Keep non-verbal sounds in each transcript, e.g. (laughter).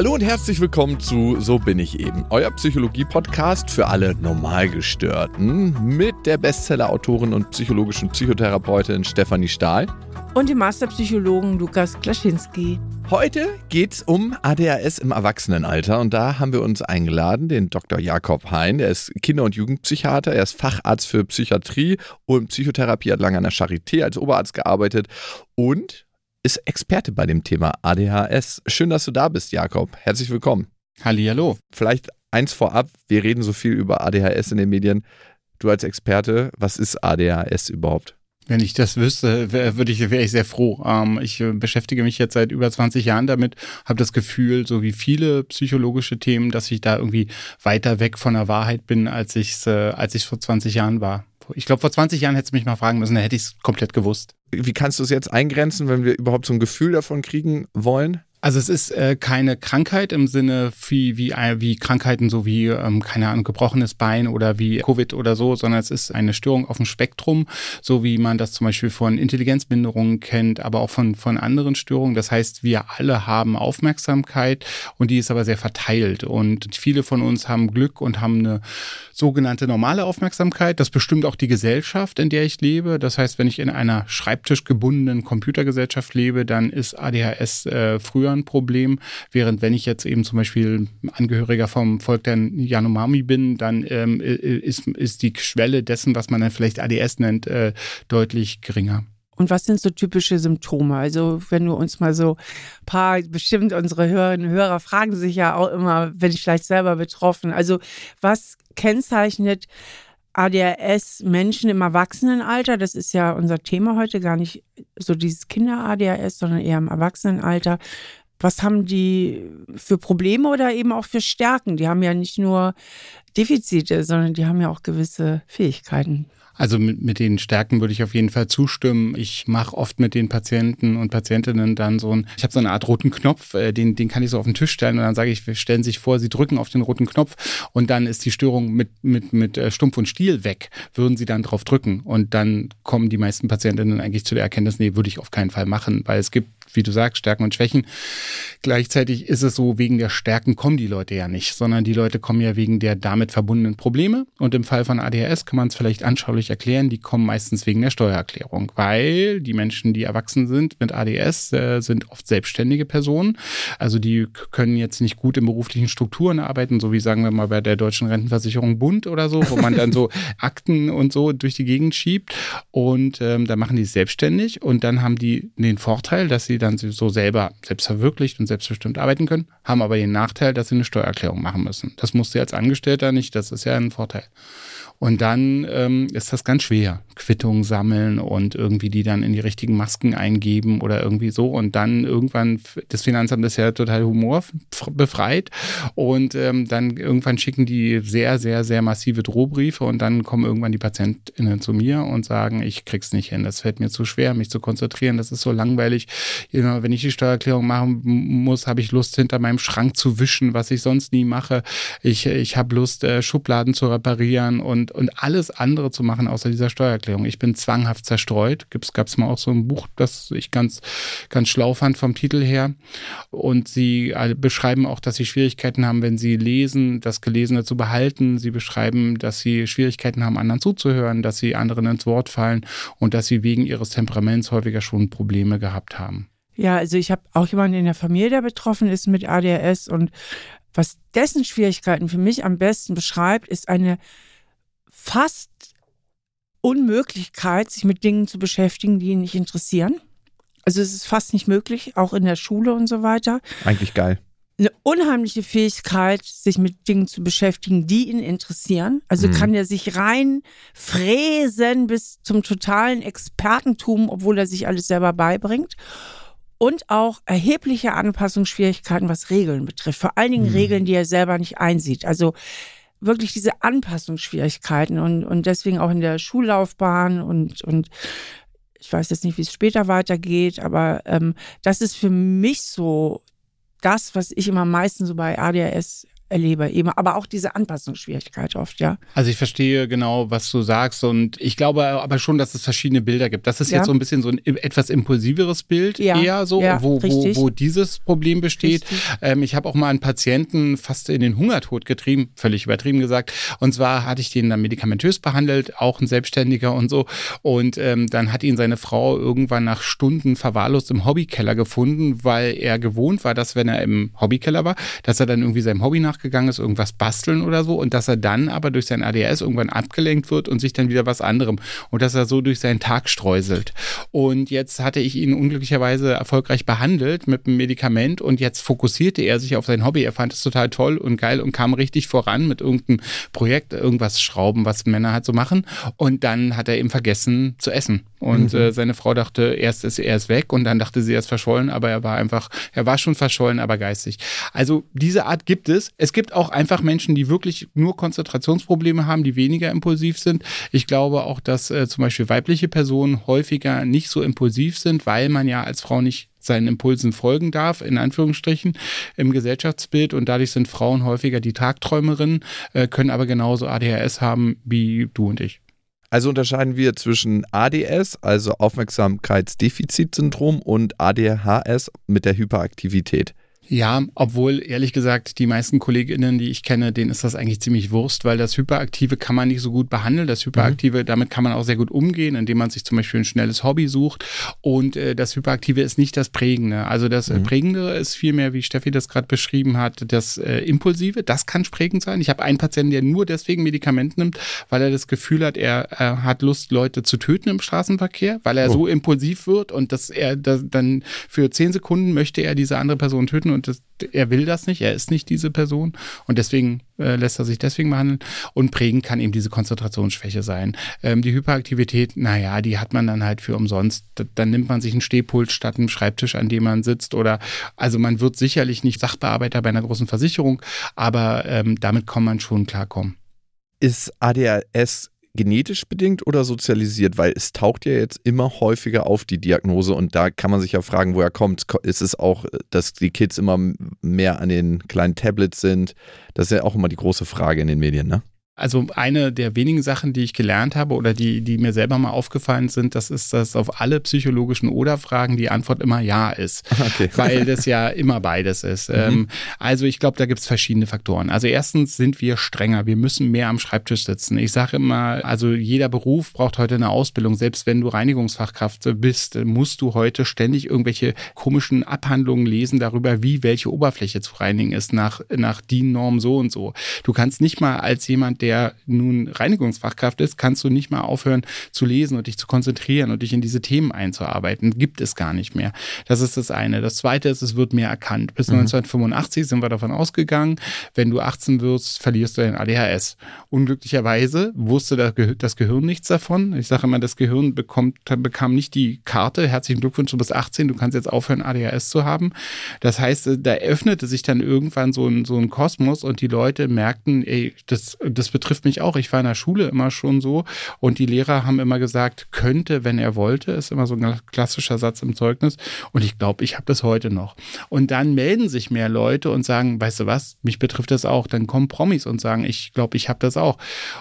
Hallo und herzlich willkommen zu So bin ich eben, euer Psychologie-Podcast für alle Normalgestörten mit der Bestseller-Autorin und psychologischen Psychotherapeutin Stefanie Stahl und dem Masterpsychologen Lukas Klaschinski. Heute geht's um ADHS im Erwachsenenalter und da haben wir uns eingeladen, den Dr. Jakob Hein, der ist Kinder- und Jugendpsychiater, er ist Facharzt für Psychiatrie und Psychotherapie, hat lange an der Charité als Oberarzt gearbeitet und ist Experte bei dem Thema ADHS. Schön, dass du da bist, Jakob. Herzlich willkommen. Hallihallo. Vielleicht eins vorab, wir reden so viel über ADHS in den Medien. Du als Experte, was ist ADHS überhaupt? Wenn ich das wüsste, würde ich, wäre ich sehr froh. Ähm, ich äh, beschäftige mich jetzt seit über 20 Jahren damit, habe das Gefühl, so wie viele psychologische Themen, dass ich da irgendwie weiter weg von der Wahrheit bin, als ich es äh, als ich vor 20 Jahren war. Ich glaube, vor 20 Jahren hättest du mich mal fragen müssen, da hätte ich es komplett gewusst. Wie kannst du es jetzt eingrenzen, wenn wir überhaupt so ein Gefühl davon kriegen wollen? Also es ist äh, keine Krankheit im Sinne wie, wie, äh, wie Krankheiten so wie, ähm, keine Ahnung, gebrochenes Bein oder wie Covid oder so, sondern es ist eine Störung auf dem Spektrum, so wie man das zum Beispiel von Intelligenzminderungen kennt, aber auch von, von anderen Störungen. Das heißt, wir alle haben Aufmerksamkeit und die ist aber sehr verteilt. Und viele von uns haben Glück und haben eine sogenannte normale Aufmerksamkeit. Das bestimmt auch die Gesellschaft, in der ich lebe. Das heißt, wenn ich in einer schreibtischgebundenen Computergesellschaft lebe, dann ist ADHS äh, früher früher ein Problem, während wenn ich jetzt eben zum Beispiel Angehöriger vom Volk der Yanomami bin, dann ähm, ist, ist die Schwelle dessen, was man dann vielleicht ADS nennt, äh, deutlich geringer. Und was sind so typische Symptome? Also, wenn du uns mal so ein paar, bestimmt unsere Hörerinnen und Hörer fragen sich ja auch immer, wenn ich vielleicht selber betroffen. Also, was kennzeichnet ADHS Menschen im Erwachsenenalter? Das ist ja unser Thema heute, gar nicht so dieses Kinder-ADHS, sondern eher im Erwachsenenalter was haben die für Probleme oder eben auch für Stärken? Die haben ja nicht nur Defizite, sondern die haben ja auch gewisse Fähigkeiten. Also mit, mit den Stärken würde ich auf jeden Fall zustimmen. Ich mache oft mit den Patienten und Patientinnen dann so ein, ich habe so eine Art roten Knopf, äh, den, den kann ich so auf den Tisch stellen und dann sage ich, wir stellen sich vor, sie drücken auf den roten Knopf und dann ist die Störung mit, mit, mit äh, Stumpf und Stiel weg. Würden sie dann drauf drücken und dann kommen die meisten Patientinnen eigentlich zu der Erkenntnis, nee, würde ich auf keinen Fall machen, weil es gibt wie du sagst, Stärken und Schwächen. Gleichzeitig ist es so, wegen der Stärken kommen die Leute ja nicht, sondern die Leute kommen ja wegen der damit verbundenen Probleme. Und im Fall von ADHS kann man es vielleicht anschaulich erklären, die kommen meistens wegen der Steuererklärung, weil die Menschen, die erwachsen sind mit ADS, äh, sind oft selbstständige Personen. Also die können jetzt nicht gut in beruflichen Strukturen arbeiten, so wie sagen wir mal bei der Deutschen Rentenversicherung Bund oder so, wo man dann so (laughs) Akten und so durch die Gegend schiebt. Und ähm, da machen die es selbstständig und dann haben die den Vorteil, dass sie dann so selber selbstverwirklicht und selbstbestimmt arbeiten können, haben aber den Nachteil, dass sie eine Steuererklärung machen müssen. Das musst du als Angestellter nicht, das ist ja ein Vorteil. Und dann ähm, ist das ganz schwer. Quittungen sammeln und irgendwie die dann in die richtigen Masken eingeben oder irgendwie so. Und dann irgendwann, das Finanzamt ist ja total humorbefreit. Und ähm, dann irgendwann schicken die sehr, sehr, sehr massive Drohbriefe und dann kommen irgendwann die PatientInnen zu mir und sagen, ich krieg's nicht hin. Das fällt mir zu schwer, mich zu konzentrieren. Das ist so langweilig. Wenn ich die Steuererklärung machen muss, habe ich Lust, hinter meinem Schrank zu wischen, was ich sonst nie mache. Ich, ich habe Lust, äh, Schubladen zu reparieren und und, alles andere zu machen außer dieser Steuererklärung. Ich bin zwanghaft zerstreut. Gab es mal auch so ein Buch, das ich ganz, ganz schlau fand vom Titel her. Und sie beschreiben auch, dass sie Schwierigkeiten haben, wenn sie lesen, das Gelesene zu behalten. Sie beschreiben, dass sie Schwierigkeiten haben, anderen zuzuhören, dass sie anderen ins Wort fallen und dass sie wegen ihres Temperaments häufiger schon Probleme gehabt haben. Ja, also ich habe auch jemanden in der Familie, der betroffen ist mit ADHS und was dessen Schwierigkeiten für mich am besten beschreibt, ist eine fast Unmöglichkeit, sich mit Dingen zu beschäftigen, die ihn nicht interessieren. Also es ist fast nicht möglich, auch in der Schule und so weiter. Eigentlich geil. Eine unheimliche Fähigkeit, sich mit Dingen zu beschäftigen, die ihn interessieren. Also mhm. kann er sich rein fräsen bis zum totalen Expertentum, obwohl er sich alles selber beibringt. Und auch erhebliche Anpassungsschwierigkeiten, was Regeln betrifft. Vor allen Dingen mhm. Regeln, die er selber nicht einsieht. Also wirklich diese Anpassungsschwierigkeiten und, und deswegen auch in der Schullaufbahn und, und ich weiß jetzt nicht, wie es später weitergeht, aber ähm, das ist für mich so das, was ich immer am meisten so bei ADHS erlebe. Eben, aber auch diese Anpassungsschwierigkeit oft, ja. Also ich verstehe genau, was du sagst und ich glaube aber schon, dass es verschiedene Bilder gibt. Das ist ja. jetzt so ein bisschen so ein etwas impulsiveres Bild ja. eher so, ja, wo, wo, wo dieses Problem besteht. Ähm, ich habe auch mal einen Patienten fast in den Hungertod getrieben, völlig übertrieben gesagt. Und zwar hatte ich den dann medikamentös behandelt, auch ein Selbstständiger und so. Und ähm, dann hat ihn seine Frau irgendwann nach Stunden verwahrlost im Hobbykeller gefunden, weil er gewohnt war, dass wenn er im Hobbykeller war, dass er dann irgendwie seinem Hobby nachgegangen ist, irgendwas basteln oder so und dass er dann aber durch sein ADS irgendwann abgelenkt wird und sich dann wieder was anderem und dass er so durch seinen Tag streuselt. Und jetzt hatte ich ihn unglücklicherweise erfolgreich behandelt mit einem Medikament und jetzt fokussierte er sich auf sein Hobby. Er fand es total toll und geil und kam richtig voran mit irgendeinem Projekt, irgendwas schrauben, was Männer halt so machen. Und dann hat er eben vergessen zu essen. Und mhm. äh, seine Frau dachte, erst ist er ist weg und dann dachte sie, er ist verschollen, aber er war einfach, er war schon verschollen, aber geistig. Also diese Art gibt es. Es gibt auch einfach Menschen, die wirklich nur Konzentrationsprobleme haben, die weniger impulsiv sind. Ich glaube auch, dass äh, zum Beispiel weibliche Personen häufiger nicht so impulsiv sind, weil man ja als Frau nicht seinen Impulsen folgen darf, in Anführungsstrichen, im Gesellschaftsbild. Und dadurch sind Frauen häufiger die Tagträumerinnen, äh, können aber genauso ADHS haben wie du und ich. Also unterscheiden wir zwischen ADS, also Aufmerksamkeitsdefizitsyndrom, und ADHS mit der Hyperaktivität. Ja, obwohl ehrlich gesagt die meisten KollegInnen, die ich kenne, denen ist das eigentlich ziemlich Wurst, weil das Hyperaktive kann man nicht so gut behandeln. Das Hyperaktive, mhm. damit kann man auch sehr gut umgehen, indem man sich zum Beispiel ein schnelles Hobby sucht. Und äh, das Hyperaktive ist nicht das Prägende. Also das äh, mhm. Prägende ist vielmehr, wie Steffi das gerade beschrieben hat, das äh, Impulsive. Das kann prägend sein. Ich habe einen Patienten, der nur deswegen Medikament nimmt, weil er das Gefühl hat, er äh, hat Lust, Leute zu töten im Straßenverkehr, weil er oh. so impulsiv wird und dass er das dann für zehn Sekunden möchte er diese andere Person töten und das, er will das nicht, er ist nicht diese Person und deswegen äh, lässt er sich deswegen behandeln. Und prägend kann eben diese Konzentrationsschwäche sein. Ähm, die Hyperaktivität, naja, die hat man dann halt für umsonst. Dann nimmt man sich einen Stehpult statt einem Schreibtisch, an dem man sitzt oder also man wird sicherlich nicht Sachbearbeiter bei einer großen Versicherung, aber ähm, damit kann man schon klarkommen. Ist ADHS genetisch bedingt oder sozialisiert? Weil es taucht ja jetzt immer häufiger auf, die Diagnose. Und da kann man sich ja fragen, woher kommt Ist es auch, dass die Kids immer mehr an den kleinen Tablets sind? Das ist ja auch immer die große Frage in den Medien, ne? Also eine der wenigen Sachen, die ich gelernt habe oder die, die mir selber mal aufgefallen sind, das ist, dass auf alle psychologischen Oder-Fragen die Antwort immer Ja ist. (laughs) Okay. Weil das ja immer beides ist. Mhm. Ähm, also ich glaube, da gibt es verschiedene Faktoren. Also erstens sind wir strenger. Wir müssen mehr am Schreibtisch sitzen. Ich sage immer, also jeder Beruf braucht heute eine Ausbildung. Selbst wenn du Reinigungsfachkraft bist, musst du heute ständig irgendwelche komischen Abhandlungen lesen darüber, wie welche Oberfläche zu reinigen ist nach, nach DIN-Norm so und so. Du kannst nicht mal als jemand, der der nun Reinigungsfachkraft ist, kannst du nicht mal aufhören zu lesen und dich zu konzentrieren und dich in diese Themen einzuarbeiten. Gibt es gar nicht mehr. Das ist das eine. Das zweite ist, es wird mehr erkannt. Bis mhm. 1985 sind wir davon ausgegangen, wenn du 18 wirst, verlierst du dein ADHS. Unglücklicherweise wusste das Gehirn nichts davon. Ich sage immer, das Gehirn bekommt, bekam nicht die Karte. Herzlichen Glückwunsch, du bist 18, du kannst jetzt aufhören, ADHS zu haben. Das heißt, da öffnete sich dann irgendwann so ein, so ein Kosmos und die Leute merkten, ey, das, das betrifft mich auch. Ich war in der Schule immer schon so und die Lehrer haben immer gesagt, könnte, wenn er wollte, ist immer so ein klassischer Satz im Zeugnis. Und ich glaube, ich habe das heute noch. Und dann melden sich mehr Leute und sagen, weißt du was, mich betrifft das auch. Dann kommen Promis und sagen, ich glaube, ich habe das auch.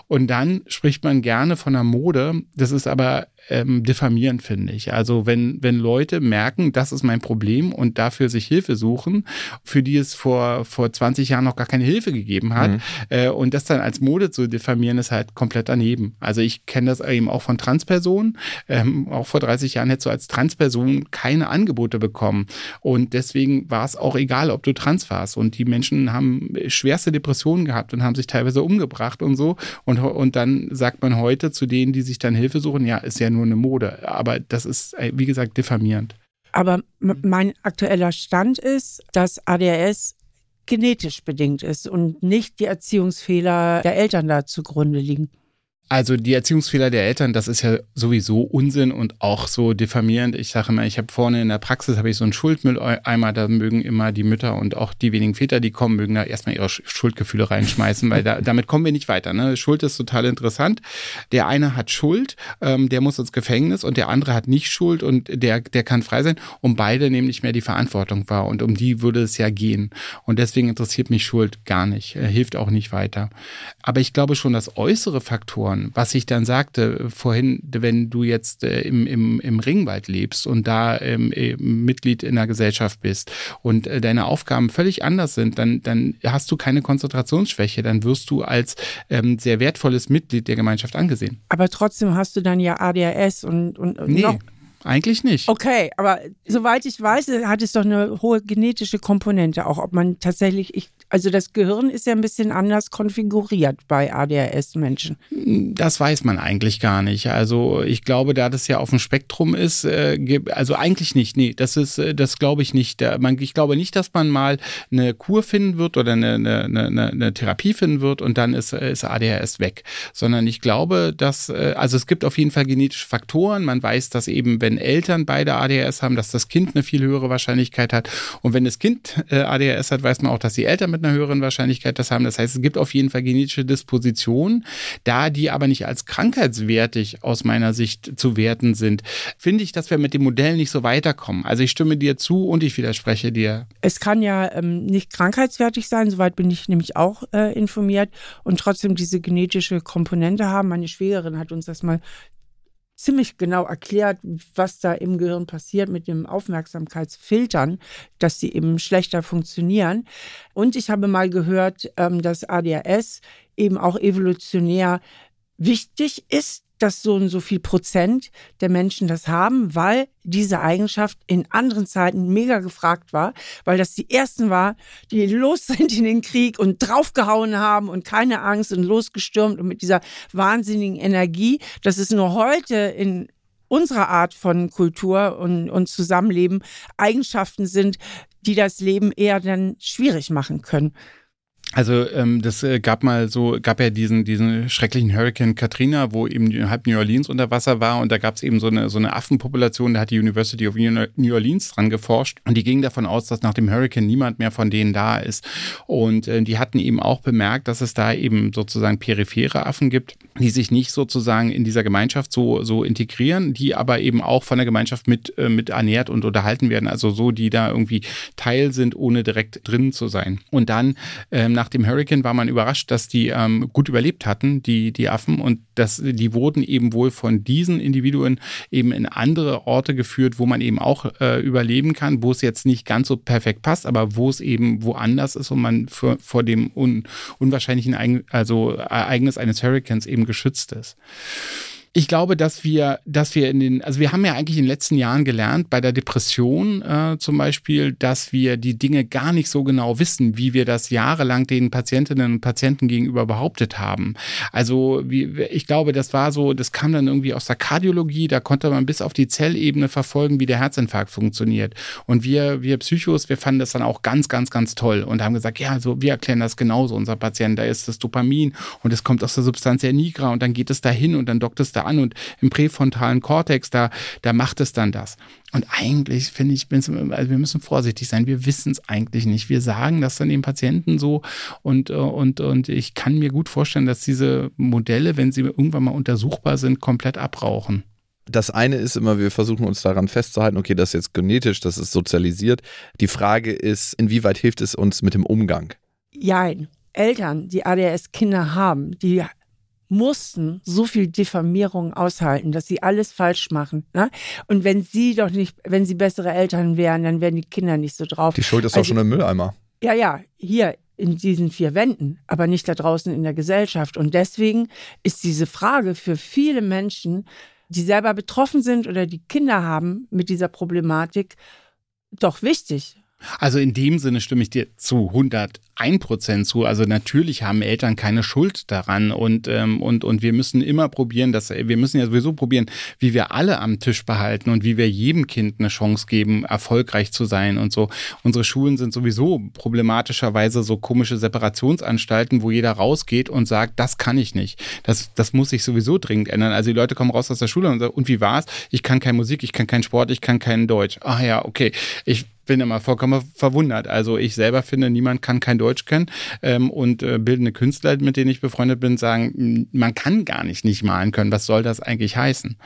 Und dann spricht man gerne von der Mode. Das ist aber ähm, diffamierend, finde ich. Also wenn, wenn Leute merken, das ist mein Problem und dafür sich Hilfe suchen, für die es vor, vor 20 Jahren noch gar keine Hilfe gegeben hat, mhm. äh, und das dann als Mode zu diffamieren, ist halt komplett daneben. Also ich kenne das eben auch von Transpersonen. Ähm, auch vor 30 Jahren hättest du als Transperson keine Angebote bekommen. Und deswegen war es auch egal, ob du trans warst. Und die Menschen haben schwerste Depressionen gehabt und haben sich teilweise umgebracht und so. Und, und dann sagt man heute zu denen, die sich dann Hilfe suchen, ja, ist ja nur eine Mode. Aber das ist, wie gesagt, diffamierend. Aber mein aktueller Stand ist, dass ADHS genetisch bedingt ist und nicht die Erziehungsfehler der Eltern da zugrunde liegen. Also die Erziehungsfehler der Eltern, das ist ja sowieso Unsinn und auch so diffamierend. Ich sage immer, ich habe vorne in der Praxis habe ich so einen Schuldmülleimer, da mögen immer die Mütter und auch die wenigen Väter, die kommen, mögen da erstmal ihre Schuldgefühle reinschmeißen, weil da, damit kommen wir nicht weiter. Ne? Schuld ist total interessant. Der eine hat Schuld, ähm, der muss ins Gefängnis und der andere hat nicht Schuld und der, der kann frei sein und beide nehmen nicht mehr die Verantwortung wahr und um die würde es ja gehen. Und deswegen interessiert mich Schuld gar nicht, äh, hilft auch nicht weiter. Aber ich glaube schon, dass äußere Faktoren Faktoren. Was ich dann sagte vorhin, wenn du jetzt äh, im, im, im Ringwald lebst und da ähm, äh, Mitglied in der Gesellschaft bist und äh, deine Aufgaben völlig anders sind, dann, dann hast du keine Konzentrationsschwäche. Dann wirst du als ähm, sehr wertvolles Mitglied der Gemeinschaft angesehen. Aber trotzdem hast du dann ja ADHS und, und nee. noch eigentlich nicht. Okay, aber soweit ich weiß, hat es doch eine hohe genetische Komponente, auch ob man tatsächlich, ich also das Gehirn ist ja ein bisschen anders konfiguriert bei ADHS-Menschen. Das weiß man eigentlich gar nicht. Also ich glaube, da das ja auf dem Spektrum ist, äh, also eigentlich nicht. Nee, das ist, äh, das glaube ich nicht. Ich glaube nicht, dass man mal eine Kur finden wird oder eine, eine, eine, eine Therapie finden wird und dann ist, ist ADHS weg. Sondern ich glaube, dass, äh, also es gibt auf jeden Fall genetische Faktoren. Man weiß, dass eben, wenn Eltern beide ADHS haben, dass das Kind eine viel höhere Wahrscheinlichkeit hat. Und wenn das Kind ADHS hat, weiß man auch, dass die Eltern mit mit einer höheren Wahrscheinlichkeit das haben. Das heißt, es gibt auf jeden Fall genetische Dispositionen, da die aber nicht als krankheitswertig aus meiner Sicht zu werten sind, finde ich, dass wir mit dem Modell nicht so weiterkommen. Also ich stimme dir zu und ich widerspreche dir. Es kann ja ähm, nicht krankheitswertig sein, soweit bin ich nämlich auch äh, informiert und trotzdem diese genetische Komponente haben. Meine Schwägerin hat uns das mal ziemlich genau erklärt, was da im Gehirn passiert mit dem Aufmerksamkeitsfiltern, dass sie eben schlechter funktionieren. Und ich habe mal gehört, ähm, dass ADHS eben auch evolutionär wichtig ist, dass so und so viel Prozent der Menschen das haben, weil diese Eigenschaft in anderen Zeiten mega gefragt war, weil das die ersten war, die los sind in den Krieg und draufgehauen haben und keine Angst und losgestürmt und mit dieser wahnsinnigen Energie, dass es nur heute in unserer Art von Kultur und, und Zusammenleben Eigenschaften sind, die das Leben eher dann schwierig machen können. Also ähm, das äh, gab mal so, gab ja diesen, diesen schrecklichen Hurricane Katrina, wo eben halb New Orleans unter Wasser war und da gab es eben so eine, so eine Affenpopulation, da hat die University of New Orleans dran geforscht und die gingen davon aus, dass nach dem Hurricane niemand mehr von denen da ist. Und äh, die hatten eben auch bemerkt, dass es da eben sozusagen periphere Affen gibt, die sich nicht sozusagen in dieser Gemeinschaft so, so integrieren, die aber eben auch von der Gemeinschaft mit, äh, mit ernährt und unterhalten werden, also so, die da irgendwie Teil sind, ohne direkt drin zu sein. Und dann ähm, nach dem Hurricane war man überrascht, dass die ähm, gut überlebt hatten, die, die Affen, und dass die wurden eben wohl von diesen Individuen eben in andere Orte geführt, wo man eben auch äh, überleben kann, wo es jetzt nicht ganz so perfekt passt, aber wo es eben woanders ist und man für, vor dem un, unwahrscheinlichen Ereignis, also Ereignis eines Hurricanes eben geschützt ist. Ich glaube, dass wir, dass wir in den, also wir haben ja eigentlich in den letzten Jahren gelernt, bei der Depression äh, zum Beispiel, dass wir die Dinge gar nicht so genau wissen, wie wir das jahrelang den Patientinnen und Patienten gegenüber behauptet haben. Also wie, ich glaube, das war so, das kam dann irgendwie aus der Kardiologie, da konnte man bis auf die Zellebene verfolgen, wie der Herzinfarkt funktioniert. Und wir, wir Psychos, wir fanden das dann auch ganz, ganz, ganz toll und haben gesagt, ja, so, wir erklären das genauso, unser Patient, da ist das Dopamin und es kommt aus der Substantia nigra und dann geht es dahin und dann dockt es da da an und im präfrontalen Kortex, da, da macht es dann das. Und eigentlich finde ich, also wir müssen vorsichtig sein. Wir wissen es eigentlich nicht. Wir sagen das dann den Patienten so und, und, und ich kann mir gut vorstellen, dass diese Modelle, wenn sie irgendwann mal untersuchbar sind, komplett abrauchen. Das eine ist immer, wir versuchen uns daran festzuhalten, okay, das ist jetzt genetisch, das ist sozialisiert. Die Frage ist, inwieweit hilft es uns mit dem Umgang? Jein. Eltern, die ADHS-Kinder haben, die mussten so viel Diffamierung aushalten, dass sie alles falsch machen. Ne? Und wenn sie doch nicht, wenn sie bessere Eltern wären, dann wären die Kinder nicht so drauf. Die Schuld ist also, doch schon im Mülleimer. Ja, ja, hier in diesen vier Wänden, aber nicht da draußen in der Gesellschaft. Und deswegen ist diese Frage für viele Menschen, die selber betroffen sind oder die Kinder haben mit dieser Problematik, doch wichtig. Also in dem Sinne stimme ich dir zu 100 ein Prozent zu. Also natürlich haben Eltern keine Schuld daran und, ähm, und, und wir müssen immer probieren, dass wir müssen ja sowieso probieren, wie wir alle am Tisch behalten und wie wir jedem Kind eine Chance geben, erfolgreich zu sein und so. Unsere Schulen sind sowieso problematischerweise so komische Separationsanstalten, wo jeder rausgeht und sagt, das kann ich nicht. Das, das muss sich sowieso dringend ändern. Also die Leute kommen raus aus der Schule und sagen, und wie war's? Ich kann keine Musik, ich kann keinen Sport, ich kann kein Deutsch. Ah ja, okay. Ich bin immer vollkommen verwundert. Also ich selber finde, niemand kann kein Deutsch können. Ähm, und äh, bildende Künstler, mit denen ich befreundet bin, sagen, man kann gar nicht nicht malen können. Was soll das eigentlich heißen?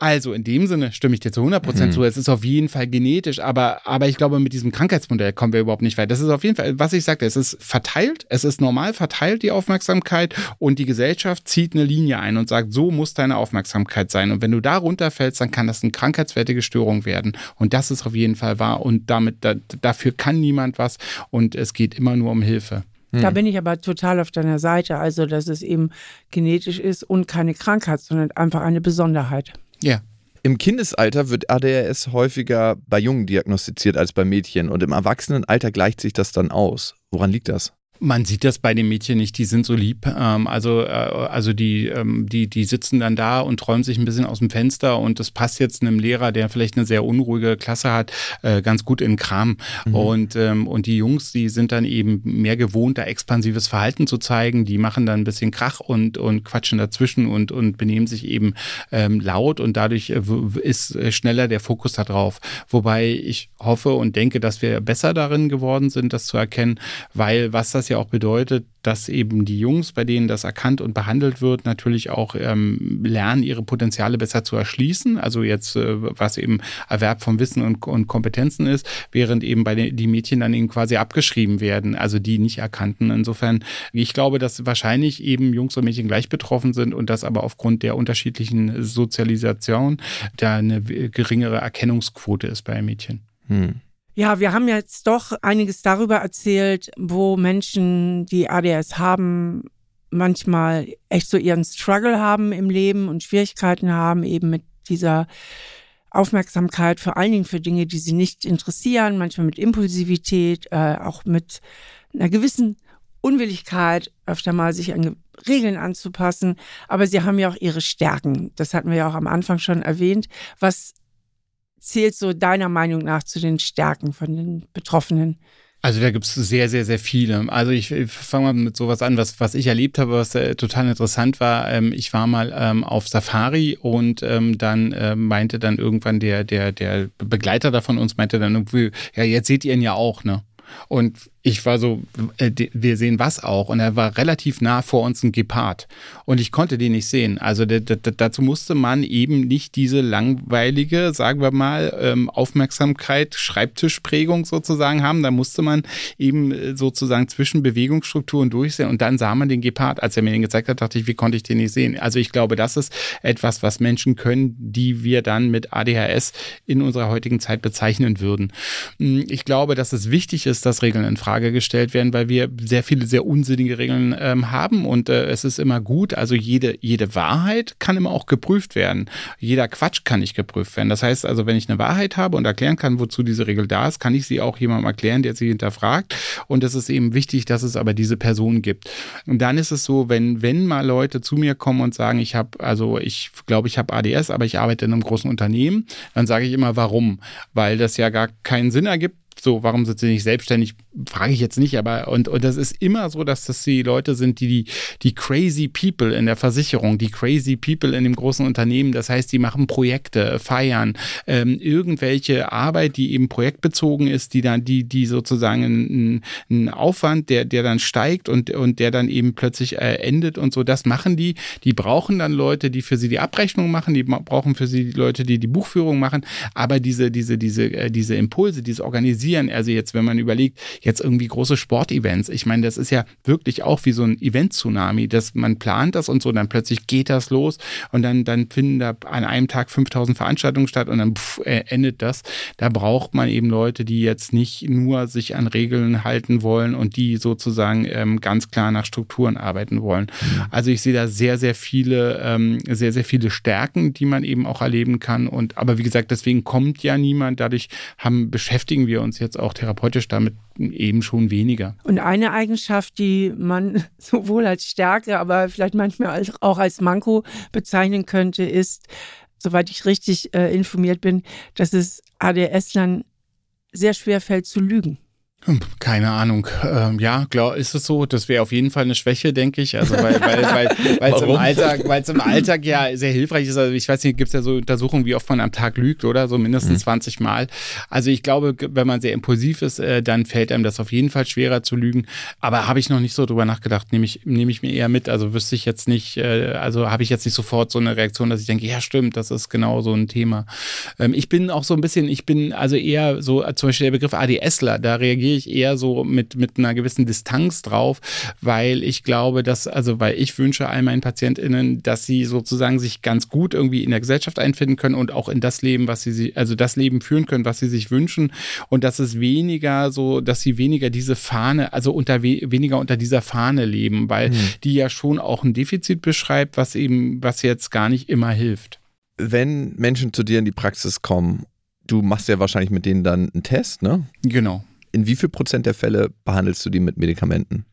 Also in dem Sinne stimme ich dir zu 100 Prozent mhm. zu. Es ist auf jeden Fall genetisch, aber, aber ich glaube, mit diesem Krankheitsmodell kommen wir überhaupt nicht weit. Das ist auf jeden Fall, was ich sagte, es ist verteilt, es ist normal verteilt, die Aufmerksamkeit und die Gesellschaft zieht eine Linie ein und sagt, so muss deine Aufmerksamkeit sein. Und wenn du da runterfällst, dann kann das eine krankheitswertige Störung werden. Und das ist auf jeden Fall wahr und damit, da, dafür kann niemand was und es geht immer nur um Hilfe. Da hm. bin ich aber total auf deiner Seite, also dass es eben genetisch ist und keine Krankheit, sondern einfach eine Besonderheit. Ja. Im Kindesalter wird ADHS häufiger bei Jungen diagnostiziert als bei Mädchen und im Erwachsenenalter gleicht sich das dann aus. Woran liegt das? Man sieht das bei den Mädchen nicht, die sind so lieb. Ähm, also, äh, also die, ähm, die, die sitzen dann da und träumen sich ein bisschen aus dem Fenster und das passt jetzt einem Lehrer, der vielleicht eine sehr unruhige Klasse hat, äh, ganz gut in Kram. Mhm. Und, ähm, und die Jungs, die sind dann eben mehr gewohnt, da expansives Verhalten zu zeigen. Die machen dann ein bisschen Krach und, und quatschen dazwischen und, und benehmen sich eben ähm, laut und dadurch äh, ist äh, schneller der Fokus da drauf. Wobei ich hoffe und denke, dass wir besser darin geworden sind, das zu erkennen, weil was das ja auch bedeutet, dass eben die Jungs, bei denen das erkannt und behandelt wird, natürlich auch ähm, lernen, ihre Potenziale besser zu erschließen. Also jetzt, äh, was eben Erwerb von Wissen und, und Kompetenzen ist, während eben bei den die Mädchen dann eben quasi abgeschrieben werden, also die nicht erkannten. Insofern, ich glaube, dass wahrscheinlich eben Jungs und Mädchen gleich betroffen sind und dass aber aufgrund der unterschiedlichen Sozialisation da eine geringere Erkennungsquote ist bei Mädchen. Hm. Ja, wir haben jetzt doch einiges darüber erzählt, wo Menschen, die ADS haben, manchmal echt so ihren Struggle haben im Leben und Schwierigkeiten haben, eben mit dieser Aufmerksamkeit, vor allen Dingen für Dinge, die sie nicht interessieren, manchmal mit Impulsivität, äh, auch mit einer gewissen Unwilligkeit, öfter mal sich an Regeln anzupassen. Aber sie haben ja auch ihre Stärken. Das hatten wir ja auch am Anfang schon erwähnt. Was zählt so deiner Meinung nach zu den Stärken von den Betroffenen? Also da gibt es sehr, sehr, sehr viele. Also ich, ich fange mal mit sowas an, was, was ich erlebt habe, was äh, total interessant war. Ähm, ich war mal ähm, auf Safari und ähm, dann äh, meinte dann irgendwann der, der, der Begleiter davon uns, meinte dann irgendwie, ja, jetzt seht ihr ihn ja auch, ne? Und ich war so, äh, wir sehen was auch. Und er war relativ nah vor uns ein Gepard. Und ich konnte den nicht sehen. Also dazu musste man eben nicht diese langweilige, sagen wir mal, ähm, Aufmerksamkeit, Schreibtischprägung sozusagen haben. Da musste man eben äh, sozusagen zwischen Bewegungsstrukturen durchsehen. Und dann sah man den Gepard. Als er mir den gezeigt hat, dachte ich, wie konnte ich den nicht sehen? Also ich glaube, das ist etwas, was Menschen können, die wir dann mit ADHS in unserer heutigen Zeit bezeichnen würden. Hm, ich glaube, dass es wichtig ist, dass Regeln in Frage Frage gestellt werden, weil wir sehr viele sehr unsinnige Regeln ähm, haben und äh, es ist immer gut, also jede, jede Wahrheit kann immer auch geprüft werden. Jeder Quatsch kann nicht geprüft werden. Das heißt also, wenn ich eine Wahrheit habe und erklären kann, wozu diese Regel da ist, kann ich sie auch jemandem erklären, der sie hinterfragt. Und es ist eben wichtig, dass es aber diese Person gibt. Und dann ist es so, wenn, wenn mal Leute zu mir kommen und sagen, ich habe, also ich glaube, ich habe ADS, aber ich arbeite in einem großen Unternehmen, dann sage ich immer, warum? Weil das ja gar keinen Sinn ergibt, so, warum sind sie nicht selbstständig? Frage ich jetzt nicht, aber und, und das ist immer so, dass das die Leute sind, die, die die crazy people in der Versicherung, die crazy people in dem großen Unternehmen. Das heißt, die machen Projekte, feiern, ähm, irgendwelche Arbeit, die eben projektbezogen ist, die dann, die, die sozusagen ein, ein Aufwand, der, der dann steigt und, und der dann eben plötzlich äh, endet und so. Das machen die. Die brauchen dann Leute, die für sie die Abrechnung machen, die brauchen für sie die Leute, die die Buchführung machen. Aber diese, diese, diese, äh, diese Impulse, diese Organisierung, organisieren. Also jetzt, wenn man überlegt, jetzt irgendwie große Sportevents. Ich meine, das ist ja wirklich auch wie so ein Event-Tsunami, dass man plant das und so, dann plötzlich geht das los und dann, dann finden da an einem Tag 5000 Veranstaltungen statt und dann pff, äh, endet das. Da braucht man eben Leute, die jetzt nicht nur sich an Regeln halten wollen und die sozusagen ähm, ganz klar nach Strukturen arbeiten wollen. Mhm. Also ich sehe da sehr, sehr viele, ähm, sehr, sehr viele Stärken, die man eben auch erleben kann. Und aber wie gesagt, deswegen kommt ja niemand. Dadurch haben, beschäftigen wir uns uns jetzt auch therapeutisch damit eben schon weniger. Und eine Eigenschaft, die man (laughs) sowohl als Stärke, aber vielleicht manchmal auch als Manko bezeichnen könnte, ist, soweit ich richtig äh, informiert bin, dass es ADS-Lern sehr schwer fällt zu lügen. Hm, keine Ahnung. Ähm, ja, klar ist es so. Das wäre auf jeden Fall eine Schwäche, denke ich. Also weil weil weil (laughs) weil es im Alltag, weil es im Alltag ja sehr hilfreich ist. Also ich weiß nicht, gibt es ja so Untersuchungen, wie oft man am Tag lügt, oder so mindestens mhm. 20 Mal. Also ich glaube, wenn man sehr impulsiv ist, äh, dann fällt einem das auf jeden Fall schwerer zu lügen. Aber habe ich noch nicht so drüber nachgedacht. Nehme ich nehme ich mir eher mit. Also wüsste ich jetzt nicht. Äh, also habe ich jetzt nicht sofort so eine Reaktion, dass ich denke, ja stimmt, das ist genau so ein Thema. Ähm, ich bin auch so ein bisschen, ich bin also eher so zum Beispiel der Begriff ADSler. Da reagiere reagiere ich eher so mit, mit einer gewissen Distanz drauf, weil ich glaube, dass, also weil ich wünsche all meinen PatientInnen, dass sie sozusagen sich ganz gut irgendwie in der Gesellschaft einfinden können und auch in das Leben, was sie, also das Leben führen können, was sie sich wünschen und dass es weniger so, dass sie weniger diese Fahne, also unter weniger unter dieser Fahne leben, weil mhm. die ja schon auch ein Defizit beschreibt, was eben, was jetzt gar nicht immer hilft. Wenn Menschen zu dir in die Praxis kommen du machst ja wahrscheinlich mit denen dann einen Test, ne? Genau in wie viel Prozent der Fälle behandelst du die mit Medikamenten?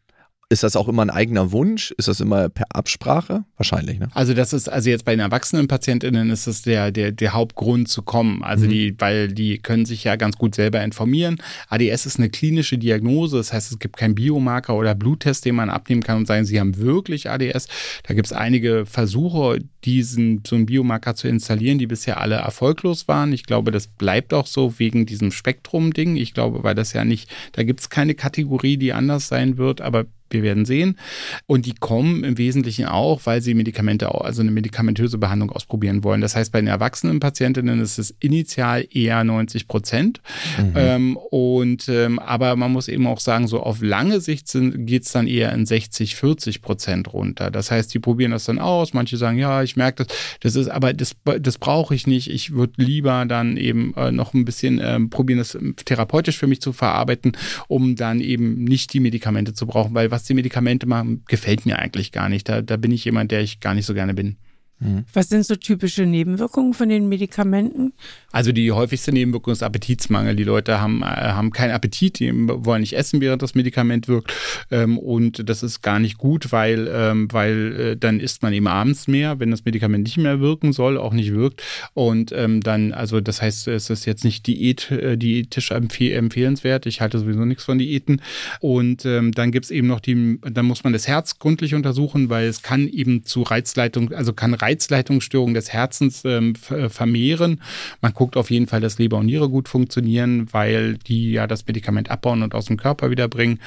Ist das auch immer ein eigener Wunsch? Ist das immer per Absprache? Wahrscheinlich, ne? Also das ist, also jetzt bei den erwachsenen PatientInnen ist das der, der, der Hauptgrund zu kommen. Also mhm. die, weil die können sich ja ganz gut selber informieren. ADS ist eine klinische Diagnose, das heißt, es gibt keinen Biomarker oder Bluttest, den man abnehmen kann und sagen, sie haben wirklich ADS. Da gibt es einige Versuche, diesen, so einen Biomarker zu installieren, die bisher alle erfolglos waren. Ich glaube, das bleibt auch so wegen diesem Spektrum-Ding. Ich glaube, weil das ja nicht, da gibt es keine Kategorie, die anders sein wird, aber wir werden sehen. Und die kommen im Wesentlichen auch, weil sie Medikamente, also eine medikamentöse Behandlung ausprobieren wollen. Das heißt, bei den erwachsenen Patientinnen ist es initial eher 90 Prozent. Mhm. Ähm, und ähm, aber man muss eben auch sagen, so auf lange Sicht geht es dann eher in 60, 40 Prozent runter. Das heißt, die probieren das dann aus. Manche sagen, ja, ich merke das, das ist, aber das, das brauche ich nicht. Ich würde lieber dann eben äh, noch ein bisschen äh, probieren, das therapeutisch für mich zu verarbeiten, um dann eben nicht die Medikamente zu brauchen, weil was die Medikamente machen, gefällt mir eigentlich gar nicht. Da, da bin ich jemand, der ich gar nicht so gerne bin. Mhm. Was sind so typische Nebenwirkungen von den Medikamenten? Also die häufigste Nebenwirkung ist Appetitsmangel. Die Leute haben, äh, haben keinen Appetit, die wollen nicht essen, während das Medikament wirkt. Ähm, und das ist gar nicht gut, weil, ähm, weil äh, dann isst man eben abends mehr, wenn das Medikament nicht mehr wirken soll, auch nicht wirkt. Und ähm, dann, also das heißt, es ist jetzt nicht Diät, äh, diätisch empfehl empfehlenswert. Ich halte sowieso nichts von Diäten. Und ähm, dann gibt es eben noch die, dann muss man das Herz gründlich untersuchen, weil es kann eben zu Reizleitung, also kann Reizleitungsstörungen des Herzens ähm, äh, vermehren. Man guckt auf jeden Fall, dass Leber und Niere gut funktionieren, weil die ja das Medikament abbauen und aus dem Körper wiederbringen.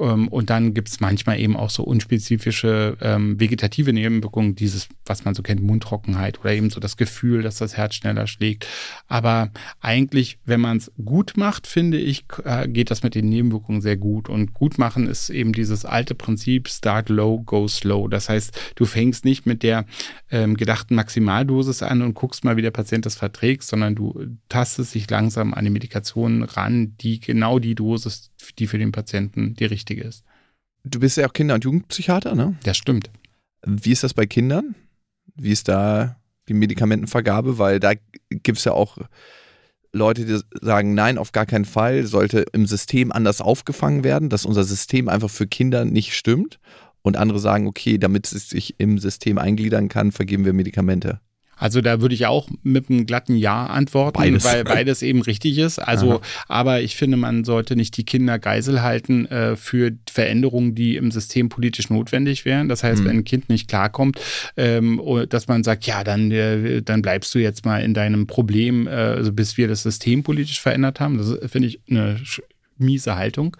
Ähm, und dann gibt es manchmal eben auch so unspezifische ähm, vegetative Nebenwirkungen, dieses, was man so kennt, Mundtrockenheit oder eben so das Gefühl, dass das Herz schneller schlägt. Aber eigentlich, wenn man es gut macht, finde ich, äh, geht das mit den Nebenwirkungen sehr gut. Und gut machen ist eben dieses alte Prinzip, start low, go slow. Das heißt, du fängst nicht mit der äh, ähm, gedachten Maximaldosis an und guckst mal, wie der Patient das verträgt, sondern du tastest dich langsam an die Medikationen ran, die genau die Dosis, die für den Patienten die richtige ist. Du bist ja auch Kinder- und Jugendpsychiater, ne? Das stimmt. Wie ist das bei Kindern? Wie ist da die Medikamentenvergabe? Weil da gibt es ja auch Leute, die sagen, nein, auf gar keinen Fall, sollte im System anders aufgefangen werden, dass unser System einfach für Kinder nicht stimmt und andere sagen, okay, damit es sich im System eingliedern kann, vergeben wir Medikamente. Also da würde ich auch mit einem glatten Ja antworten, beides. weil beides eben richtig ist. Also, Aha. aber ich finde, man sollte nicht die Kinder Geisel halten äh, für Veränderungen, die im System politisch notwendig wären. Das heißt, mhm. wenn ein Kind nicht klarkommt, ähm, dass man sagt, ja, dann, äh, dann bleibst du jetzt mal in deinem Problem, äh, also bis wir das System politisch verändert haben. Das finde ich eine miese Haltung.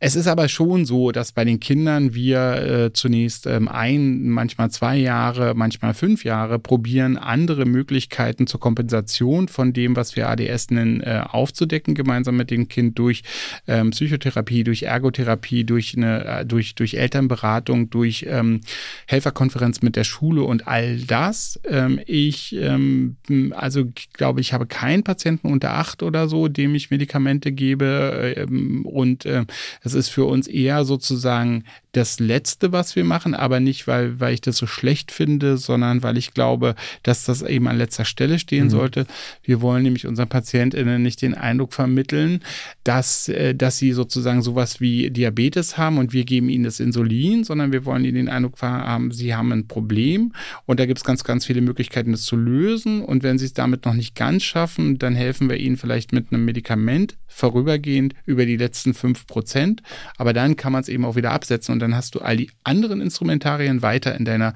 Es ist aber schon so, dass bei den Kindern wir äh, zunächst ähm, ein, manchmal zwei Jahre, manchmal fünf Jahre probieren, andere Möglichkeiten zur Kompensation von dem, was wir ADS nennen, äh, aufzudecken, gemeinsam mit dem Kind durch ähm, Psychotherapie, durch Ergotherapie, durch, eine, äh, durch, durch Elternberatung, durch ähm, Helferkonferenz mit der Schule und all das. Ähm, ich, ähm, also glaube ich, habe keinen Patienten unter acht oder so, dem ich Medikamente gebe ähm, und äh, es ist für uns eher sozusagen das Letzte, was wir machen, aber nicht, weil, weil ich das so schlecht finde, sondern weil ich glaube, dass das eben an letzter Stelle stehen mhm. sollte. Wir wollen nämlich unseren PatientInnen nicht den Eindruck vermitteln, dass, äh, dass sie sozusagen sowas wie Diabetes haben und wir geben ihnen das Insulin, sondern wir wollen ihnen den Eindruck haben, sie haben ein Problem und da gibt es ganz, ganz viele Möglichkeiten, das zu lösen. Und wenn sie es damit noch nicht ganz schaffen, dann helfen wir ihnen vielleicht mit einem Medikament vorübergehend über die letzten fünf Prozent. Aber dann kann man es eben auch wieder absetzen und dann hast du all die anderen Instrumentarien weiter in deiner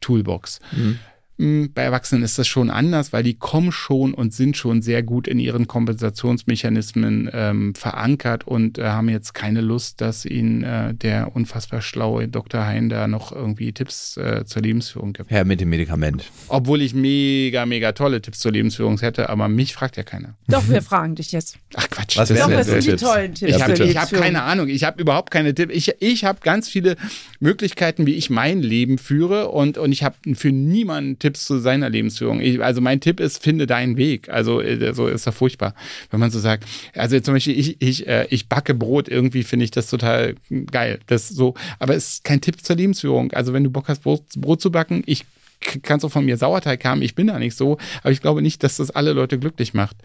Toolbox. Mhm. Bei Erwachsenen ist das schon anders, weil die kommen schon und sind schon sehr gut in ihren Kompensationsmechanismen ähm, verankert und äh, haben jetzt keine Lust, dass ihnen äh, der unfassbar schlaue Dr. Hein da noch irgendwie Tipps äh, zur Lebensführung gibt. Ja, mit dem Medikament. Obwohl ich mega, mega tolle Tipps zur Lebensführung hätte, aber mich fragt ja keiner. Doch, wir fragen dich jetzt. Ach Quatsch. Was wären das sind die tollen Tipps. Ich habe hab keine Ahnung. Ich habe überhaupt keine Tipps. Ich, ich habe ganz viele Möglichkeiten, wie ich mein Leben führe und, und ich habe für niemanden Tipps Tipps zu seiner Lebensführung. Ich, also mein Tipp ist, finde deinen Weg. Also äh, so ist das furchtbar, wenn man so sagt. Also zum Beispiel ich ich äh, ich backe Brot. Irgendwie finde ich das total geil. Das so, aber es ist kein Tipp zur Lebensführung. Also wenn du Bock hast Brot, Brot zu backen, ich kann so von mir Sauerteig haben. Ich bin da nicht so, aber ich glaube nicht, dass das alle Leute glücklich macht.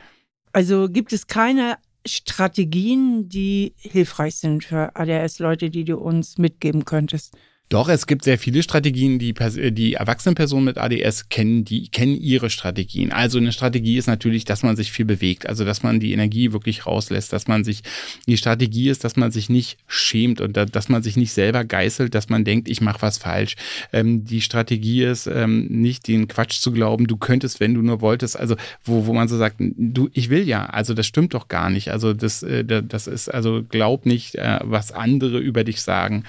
Also gibt es keine Strategien, die hilfreich sind für ADHS-Leute, die du uns mitgeben könntest? Doch, es gibt sehr viele Strategien, die, die erwachsene Personen mit ADS kennen, die kennen ihre Strategien. Also eine Strategie ist natürlich, dass man sich viel bewegt, also dass man die Energie wirklich rauslässt, dass man sich, die Strategie ist, dass man sich nicht schämt und dass man sich nicht selber geißelt, dass man denkt, ich mache was falsch. Ähm, die Strategie ist, ähm, nicht den Quatsch zu glauben, du könntest, wenn du nur wolltest, also wo, wo man so sagt, du, ich will ja, also das stimmt doch gar nicht. Also das, äh, das ist, also glaub nicht, äh, was andere über dich sagen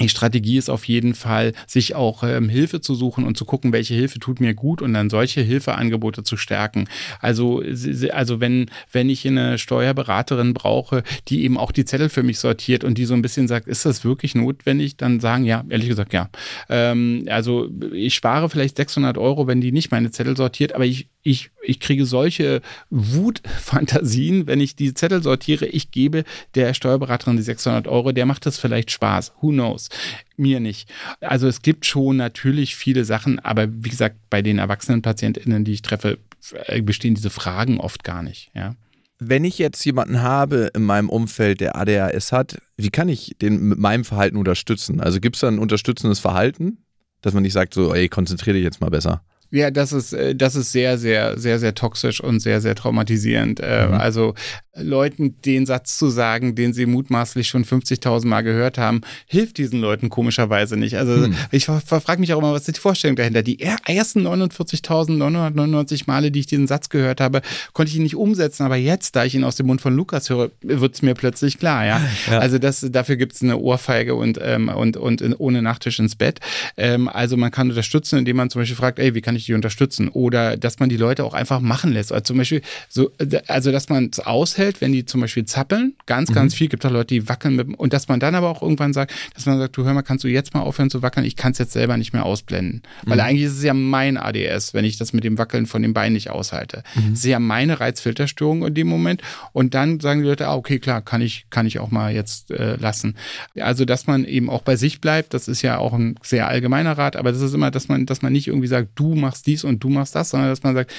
die Strategie ist auf jeden Fall, sich auch ähm, Hilfe zu suchen und zu gucken, welche Hilfe tut mir gut und dann solche Hilfeangebote zu stärken. Also, also wenn, wenn ich eine Steuerberaterin brauche, die eben auch die Zettel für mich sortiert und die so ein bisschen sagt, ist das wirklich notwendig? Dann sagen, ja, ehrlich gesagt, ja. Ähm, also ich spare vielleicht 600 Euro, wenn die nicht meine Zettel sortiert, aber ich ich, ich kriege solche Wutfantasien, wenn ich die Zettel sortiere. Ich gebe der Steuerberaterin die 600 Euro, der macht das vielleicht Spaß. Who knows? Mir nicht. Also es gibt schon natürlich viele Sachen, aber wie gesagt, bei den erwachsenen PatientInnen, die ich treffe, äh, bestehen diese Fragen oft gar nicht. Ja. Wenn ich jetzt jemanden habe in meinem Umfeld, der ADHS hat, wie kann ich den mit meinem Verhalten unterstützen? Also gibt es da ein unterstützendes Verhalten, dass man nicht sagt, so, ey, konzentriere dich jetzt mal besser? Ja, das ist, äh, das ist sehr, sehr, sehr, sehr toxisch und sehr, sehr traumatisierend. Äh, mhm. Also Leuten den Satz zu sagen, den sie mutmaßlich schon 50.000 Mal gehört haben, hilft diesen Leuten komischerweise nicht. Also hm. ich frage mich auch immer, was ist die Vorstellung dahinter? Die ersten 49.999 Male, die ich diesen Satz gehört habe, konnte ich ihn nicht umsetzen. Aber jetzt, da ich ihn aus dem Mund von Lukas höre, wird es mir plötzlich klar. Ja? (laughs) ja. Also das, dafür gibt es eine Ohrfeige und, ähm, und, und in, ohne Nachtisch ins Bett. Ähm, also man kann unterstützen, indem man zum Beispiel fragt, ey, wie kann ich die unterstützen? Oder dass man die Leute auch einfach machen lässt. Also zum Beispiel so, also dass man es aushält, wenn die zum Beispiel zappeln, ganz, mhm. ganz viel, gibt auch Leute, die wackeln mit, und dass man dann aber auch irgendwann sagt, dass man sagt, du hör mal, kannst du jetzt mal aufhören zu wackeln, ich kann es jetzt selber nicht mehr ausblenden. Weil mhm. eigentlich ist es ja mein ADS, wenn ich das mit dem Wackeln von dem Bein nicht aushalte. Mhm. Es ist ja meine Reizfilterstörung in dem Moment und dann sagen die Leute, ah, okay, klar, kann ich, kann ich auch mal jetzt äh, lassen. Also, dass man eben auch bei sich bleibt, das ist ja auch ein sehr allgemeiner Rat, aber das ist immer, dass man, dass man nicht irgendwie sagt, du machst dies und du machst das, sondern dass man sagt,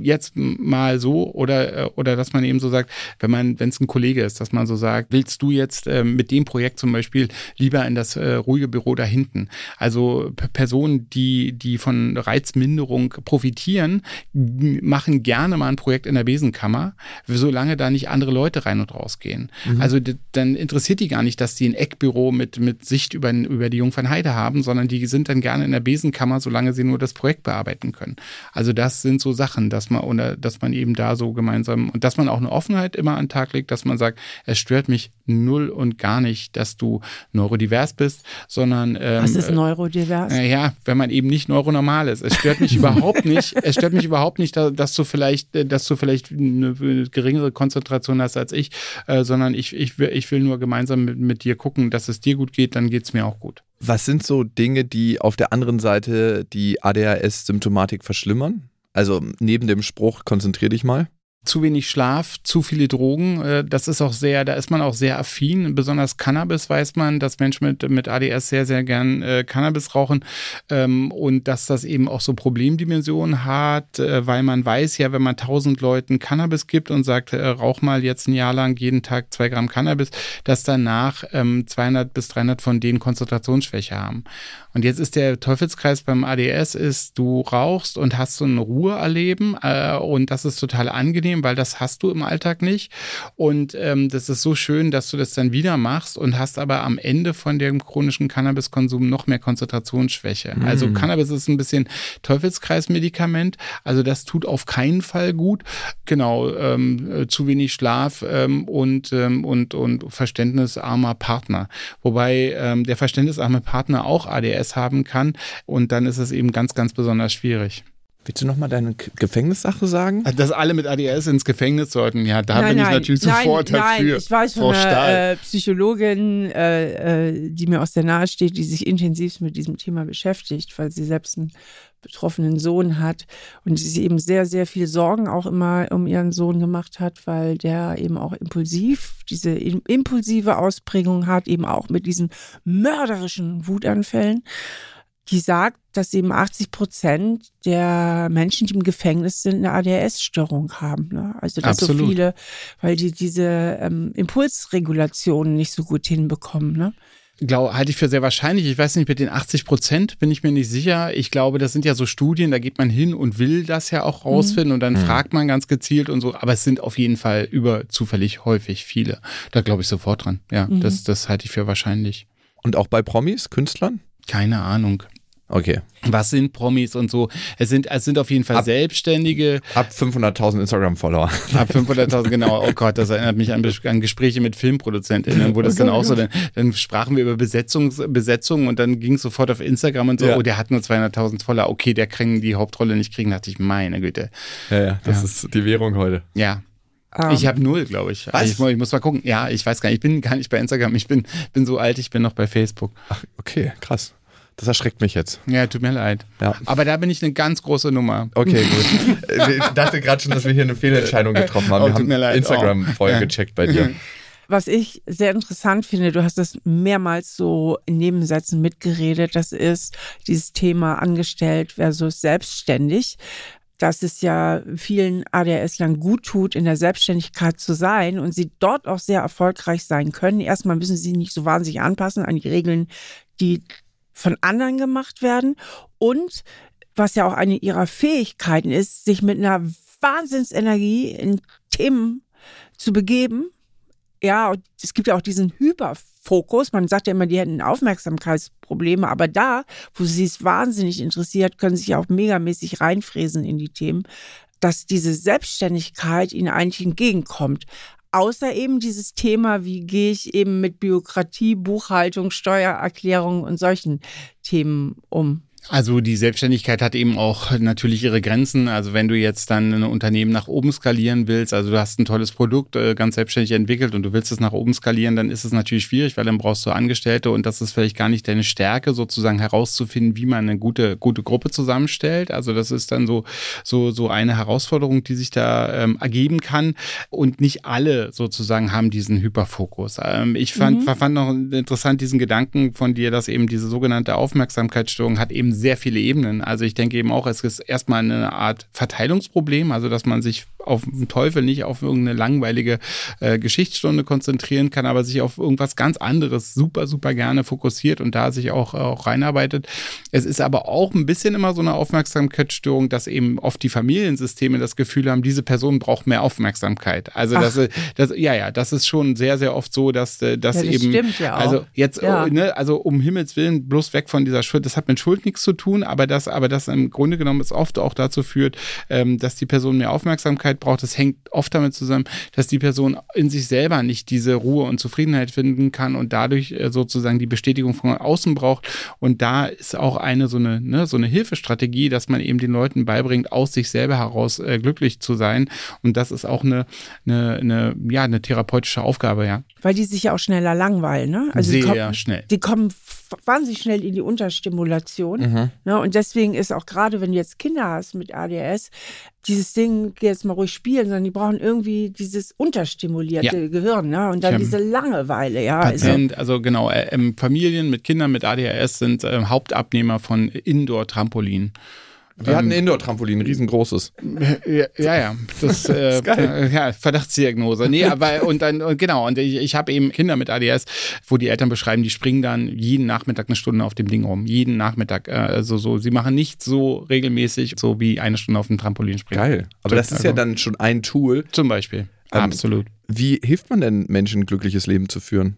jetzt mal so oder, äh, oder dass man eben so sagt, wenn man, wenn es ein Kollege ist, dass man so sagt, willst du jetzt äh, mit dem Projekt zum Beispiel lieber in das äh, ruhige Büro da hinten? Also Personen, die, die von Reizminderung profitieren, machen gerne mal ein Projekt in der Besenkammer, solange da nicht andere Leute rein und raus gehen. Mhm. Also dann interessiert die gar nicht, dass die ein Eckbüro mit, mit Sicht über, über die Jungfernheide haben, sondern die sind dann gerne in der Besenkammer, solange sie nur das Projekt bearbeiten können. Also das sind so Sachen, dass man oder dass man eben da so gemeinsam und dass man auch eine Offenheit immer an den Tag legt, dass man sagt, es stört mich null und gar nicht, dass du neurodivers bist, sondern ähm, was ist neurodivers? Äh, ja, wenn man eben nicht neuronormal ist. Es stört mich überhaupt (laughs) nicht. Es stört mich überhaupt nicht, dass du vielleicht, dass du vielleicht eine, geringere Konzentration hast als ich, äh, sondern ich, ich, will, ich will nur gemeinsam mit, mit dir gucken, dass es dir gut geht, dann geht es mir auch gut. Was sind so Dinge, die auf der anderen Seite die ADHS-Symptomatik verschlimmern? Also neben dem Spruch, konzentrier dich mal. zu wenig Schlaf, zu viele Drogen. Äh, das ist auch sehr, da ist man auch sehr affin. Besonders Cannabis weiß man, dass Menschen mit, mit ADS sehr, sehr gern äh, Cannabis rauchen ähm, und dass das eben auch so Problemdimensionen hat, äh, weil man weiß ja, wenn man tausend Leuten Cannabis gibt und sagt, rauch mal jetzt ein Jahr lang jeden Tag zwei Gramm Cannabis, dass danach ähm, 200 bis 300 von denen Konzentrationsschwäche haben. Und jetzt ist der Teufelskreis beim ADS ist, du rauchst und hast so ein Ruheerleben äh, und das ist total angenehm, weil das hast du im Alltag nicht. Und ähm, das ist so schön, dass du das dann wieder machst und hast aber am Ende von dem chronischen Cannabiskonsum noch mehr Konzentrationsschwäche. Mhm. Also Cannabis ist ein bisschen Teufelskreismedikament. Also das tut auf keinen Fall gut. Genau, ähm, äh, zu wenig Schlaf ähm, und, ähm, und, und verständnisarmer Partner. Wobei ähm, der verständnisarme Partner auch ADS haben kann. Und dann ist es eben ganz, ganz besonders schwierig. Willst du nochmal deine Gefängnissache sagen? Dass alle mit ADS ins Gefängnis sollten, ja, da nein, bin nein, ich natürlich nein, sofort dafür. Nein, ich weiß von einer äh, Psychologin, äh, äh, die mir aus der Nahe steht, die sich intensiv mit diesem Thema beschäftigt, weil sie selbst einen betroffenen Sohn hat und sie eben sehr, sehr viel Sorgen auch immer um ihren Sohn gemacht hat, weil der eben auch impulsiv, diese impulsive Ausprägung hat, eben auch mit diesen mörderischen Wutanfällen die sagt, dass eben 80 Prozent der Menschen, die im Gefängnis sind, eine ADHS-Störung haben. Ne? Also dass Absolut. so viele, weil die diese ähm, Impulsregulation nicht so gut hinbekommen. Ne? Glaube, halte ich für sehr wahrscheinlich. Ich weiß nicht, mit den 80 Prozent bin ich mir nicht sicher. Ich glaube, das sind ja so Studien, da geht man hin und will das ja auch rausfinden mhm. und dann mhm. fragt man ganz gezielt und so. Aber es sind auf jeden Fall überzufällig häufig viele. Da glaube ich sofort dran. Ja, mhm. das, das halte ich für wahrscheinlich. Und auch bei Promis, Künstlern? Keine Ahnung. Okay. Was sind Promis und so? Es sind, es sind auf jeden Fall ab, Selbstständige. Ab 500.000 Instagram-Follower. (laughs) Ab 500.000, genau. Oh Gott, das erinnert mich an, an Gespräche mit FilmproduzentInnen, wo das oh dann auch so, dann, dann sprachen wir über Besetzungs, Besetzungen und dann ging es sofort auf Instagram und so, ja. oh, der hat nur 200.000 Follower. Okay, der kann die Hauptrolle nicht kriegen. Da dachte ich, meine Güte. Ja, ja, das ja. ist die Währung heute. Ja. Um, ich habe null, glaube ich. Was? ich. Ich muss mal gucken. Ja, ich weiß gar nicht. Ich bin gar nicht bei Instagram. Ich bin, bin so alt, ich bin noch bei Facebook. Ach, okay, krass. Das erschreckt mich jetzt. Ja, tut mir leid. Ja. Aber da bin ich eine ganz große Nummer. Okay, gut. (laughs) ich dachte gerade schon, dass wir hier eine Fehlentscheidung getroffen haben. Oh, wir haben Instagram oh. vorher ja. gecheckt bei dir. (laughs) Was ich sehr interessant finde, du hast das mehrmals so in Nebensätzen mitgeredet, das ist dieses Thema angestellt versus selbstständig dass es ja vielen ADHS-Lern gut tut, in der Selbstständigkeit zu sein und sie dort auch sehr erfolgreich sein können. Erstmal müssen sie nicht so wahnsinnig anpassen an die Regeln, die von anderen gemacht werden und was ja auch eine ihrer Fähigkeiten ist, sich mit einer Wahnsinnsenergie in Themen zu begeben. Ja, es gibt ja auch diesen Hyperfokus. Man sagt ja immer, die hätten Aufmerksamkeitsprobleme, aber da, wo sie es wahnsinnig interessiert, können sie sich auch megamäßig reinfräsen in die Themen, dass diese Selbstständigkeit ihnen eigentlich entgegenkommt. Außer eben dieses Thema, wie gehe ich eben mit Bürokratie, Buchhaltung, Steuererklärung und solchen Themen um. Also die Selbstständigkeit hat eben auch natürlich ihre Grenzen. Also wenn du jetzt dann ein Unternehmen nach oben skalieren willst, also du hast ein tolles Produkt äh, ganz selbstständig entwickelt und du willst es nach oben skalieren, dann ist es natürlich schwierig, weil dann brauchst du Angestellte und das ist vielleicht gar nicht deine Stärke, sozusagen herauszufinden, wie man eine gute, gute Gruppe zusammenstellt. Also das ist dann so, so, so eine Herausforderung, die sich da ähm, ergeben kann. Und nicht alle sozusagen haben diesen Hyperfokus. Ähm, ich fand, mhm. fand noch interessant diesen Gedanken von dir, dass eben diese sogenannte Aufmerksamkeitsstörung hat eben sehr viele Ebenen. Also ich denke eben auch, es ist erstmal eine Art Verteilungsproblem, also dass man sich auf den Teufel nicht auf irgendeine langweilige äh, Geschichtsstunde konzentrieren kann, aber sich auf irgendwas ganz anderes super, super gerne fokussiert und da sich auch, auch reinarbeitet. Es ist aber auch ein bisschen immer so eine Aufmerksamkeitsstörung, dass eben oft die Familiensysteme das Gefühl haben, diese Person braucht mehr Aufmerksamkeit. Also das, das, ja, ja, das ist schon sehr, sehr oft so, dass, äh, dass ja, das eben, stimmt ja auch. also jetzt, ja. ne, also um Himmels Willen, bloß weg von dieser Schuld, das hat mit Schuld nichts zu tun, aber das, aber das im Grunde genommen es oft auch dazu führt, ähm, dass die Person mehr Aufmerksamkeit braucht. Das hängt oft damit zusammen, dass die Person in sich selber nicht diese Ruhe und Zufriedenheit finden kann und dadurch äh, sozusagen die Bestätigung von außen braucht. Und da ist auch eine so eine, ne, so eine Hilfestrategie, dass man eben den Leuten beibringt, aus sich selber heraus äh, glücklich zu sein. Und das ist auch eine, eine, eine, ja, eine therapeutische Aufgabe, ja. Weil die sich ja auch schneller langweilen, ne? Also Sehr kommen, schnell. Die kommen wahnsinnig schnell in die Unterstimulation. Mhm. Ne? Und deswegen ist auch gerade, wenn du jetzt Kinder hast mit ADS, dieses Ding, geh jetzt mal ruhig spielen, sondern die brauchen irgendwie dieses unterstimulierte Gehirn, ne? Und dann Ja. diese Langeweile, ja. Also, Patient, also genau, äh, ähm, Familien mit Kindern mit ADHS sind äh, Hauptabnehmer von Indoor-Trampolin. Wir hatten ein Indoor-Trampolin, ein riesengroßes. Ja, ja, ja. das (laughs) äh, äh, ja, Verdachtsdiagnose. Nee, (laughs) aber und dann und genau, und ich, ich habe eben Kinder mit ADS, wo die Eltern beschreiben, die springen dann jeden Nachmittag eine Stunde auf dem Ding rum. Jeden Nachmittag. Äh, also so, sie machen nicht so regelmäßig, so wie eine Stunde auf dem Trampolin springen. Geil. Aber das ist ja Also, dann schon ein Tool. Zum Beispiel. Ähm, Absolut. Wie hilft man denn Menschen, ein glückliches Leben zu führen?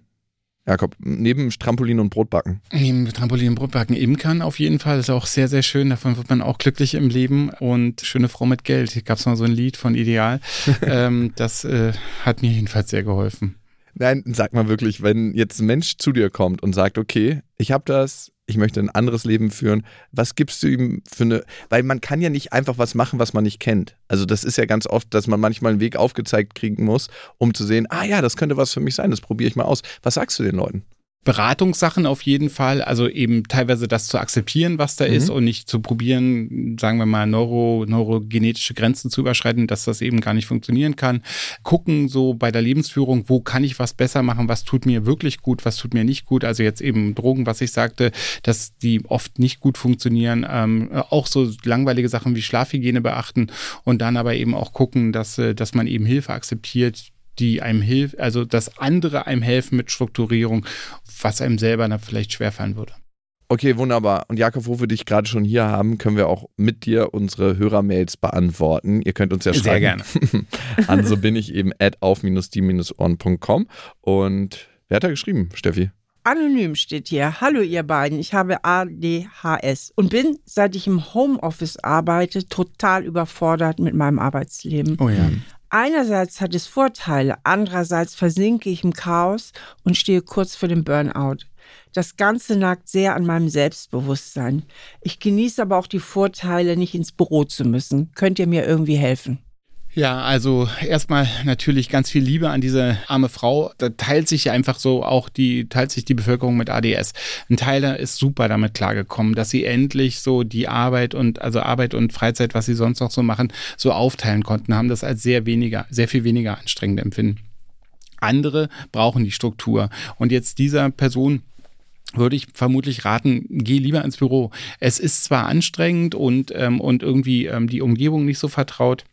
Jakob, neben Trampolin und Brotbacken. Neben Trampolin Brotbacken Imkern auf jeden Fall. ist auch sehr, sehr schön. Davon wird man auch glücklich im Leben. Und schöne Frau mit Geld. Hier gab es mal so ein Lied von Ideal. (laughs) ähm, das äh, hat mir jedenfalls sehr geholfen. Nein, sag mal wirklich, wenn jetzt ein Mensch zu dir kommt und sagt, okay, ich habe das, ich möchte ein anderes Leben führen, was gibst du ihm für eine, weil man kann ja nicht einfach was machen, was man nicht kennt. Also das ist ja ganz oft, dass man manchmal einen Weg aufgezeigt kriegen muss, um zu sehen, ah ja, das könnte was für mich sein, das probiere ich mal aus. Was sagst du den Leuten? Beratungssachen auf jeden Fall, also eben teilweise das zu akzeptieren, was da Mhm. ist und nicht zu probieren, sagen wir mal, neuro, neurogenetische Grenzen zu überschreiten, dass das eben gar nicht funktionieren kann. Gucken so bei der Lebensführung, wo kann ich was besser machen, was tut mir wirklich gut, was tut mir nicht gut. Also jetzt eben Drogen, was ich sagte, dass die oft nicht gut funktionieren. Ähm, auch so langweilige Sachen wie Schlafhygiene beachten und dann aber eben auch gucken, dass, äh, dass man eben Hilfe akzeptiert, die einem hilft, also dass andere einem helfen mit Strukturierung, was einem selber dann vielleicht schwerfallen würde. Okay, wunderbar. Und Jakob, wo wir dich gerade schon hier haben, können wir auch mit dir unsere Hörermails beantworten. Ihr könnt uns ja Sehr schreiben. (laughs) An so bin ich eben at auf-die-ohren.com. Und wer hat da geschrieben, Steffi? Anonym steht hier. Hallo ihr beiden, ich habe ADHS und bin, seit ich im Homeoffice arbeite, total überfordert mit meinem Arbeitsleben. Oh ja. Einerseits hat es Vorteile, andererseits versinke ich im Chaos und stehe kurz vor dem Burnout. Das Ganze nagt sehr an meinem Selbstbewusstsein. Ich genieße aber auch die Vorteile, nicht ins Büro zu müssen. Könnt ihr mir irgendwie helfen? Ja, also erstmal natürlich ganz viel Liebe an diese arme Frau. Da teilt sich ja einfach so auch die, teilt sich die Bevölkerung mit ADS. Ein Teil ist super damit klargekommen, dass sie endlich so die Arbeit und, also Arbeit und Freizeit, was sie sonst noch so machen, so aufteilen konnten, haben das als sehr weniger, sehr viel weniger anstrengend empfinden. Andere brauchen die Struktur. Und jetzt dieser Person würde ich vermutlich raten, geh lieber ins Büro. Es ist zwar anstrengend und, ähm, und irgendwie ähm, die Umgebung nicht so vertraut.